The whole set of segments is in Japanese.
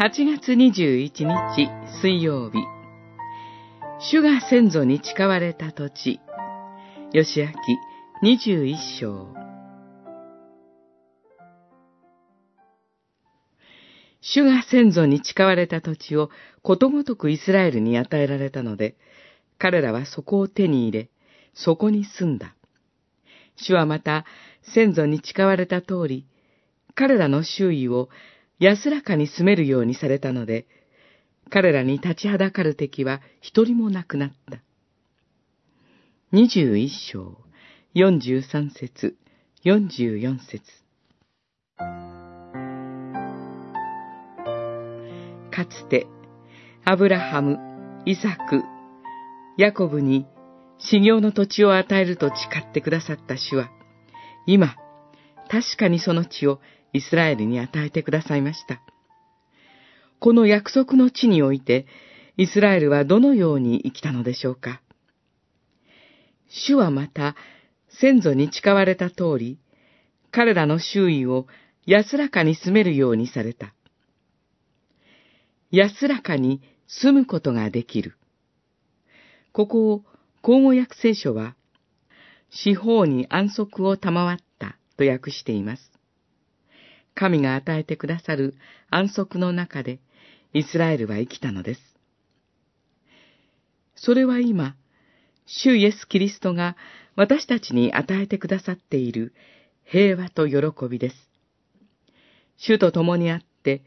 8月21日水曜日。主が先祖に誓われた土地。吉明21章。主が先祖に誓われた土地をことごとくイスラエルに与えられたので、彼らはそこを手に入れ、そこに住んだ。主はまた、先祖に誓われた通り、彼らの周囲を安らかに住めるようにされたので、彼らに立ちはだかる敵は一人もなくなった。二十一章、四十三節、四十四節。かつて、アブラハム、イサク、ヤコブに修行の土地を与えると誓ってくださった主は、今、確かにその地をイスラエルに与えてくださいました。この約束の地において、イスラエルはどのように生きたのでしょうか主はまた、先祖に誓われた通り、彼らの周囲を安らかに住めるようにされた。安らかに住むことができる。ここを、口語訳聖書は、四方に安息を賜ったと訳しています。神が与えてくださる安息の中で、イスラエルは生きたのです。それは今、主イエス・キリストが私たちに与えてくださっている平和と喜びです。主と共にあって、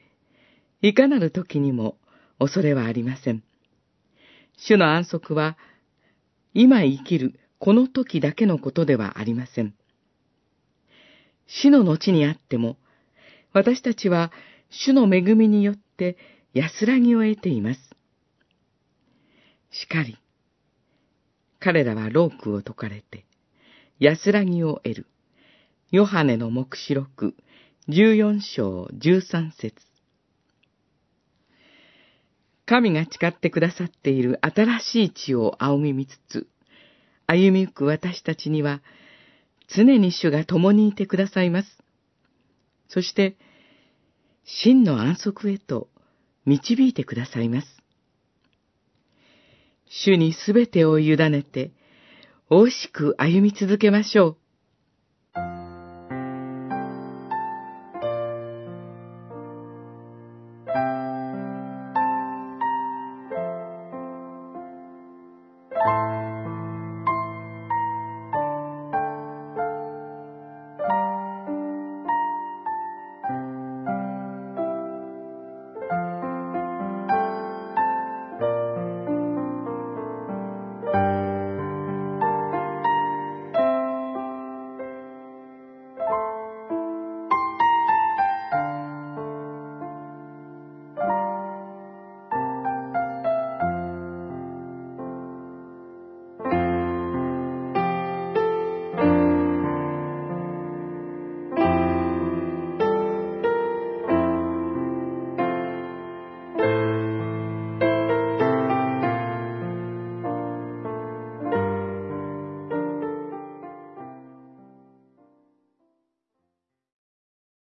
いかなる時にも恐れはありません。主の安息は、今生きるこの時だけのことではありません。死の後にあっても、私たちは主の恵みによって安らぎを得ています。しかり、彼らはロークを解かれて、安らぎを得る。ヨハネの目視録、十四章十三節神が誓ってくださっている新しい地を仰ぎ見つつ、歩みゆく私たちには、常に主が共にいてくださいます。そして、真の安息へと導いてくださいます。主にすべてを委ねて、惜しく歩み続けましょう。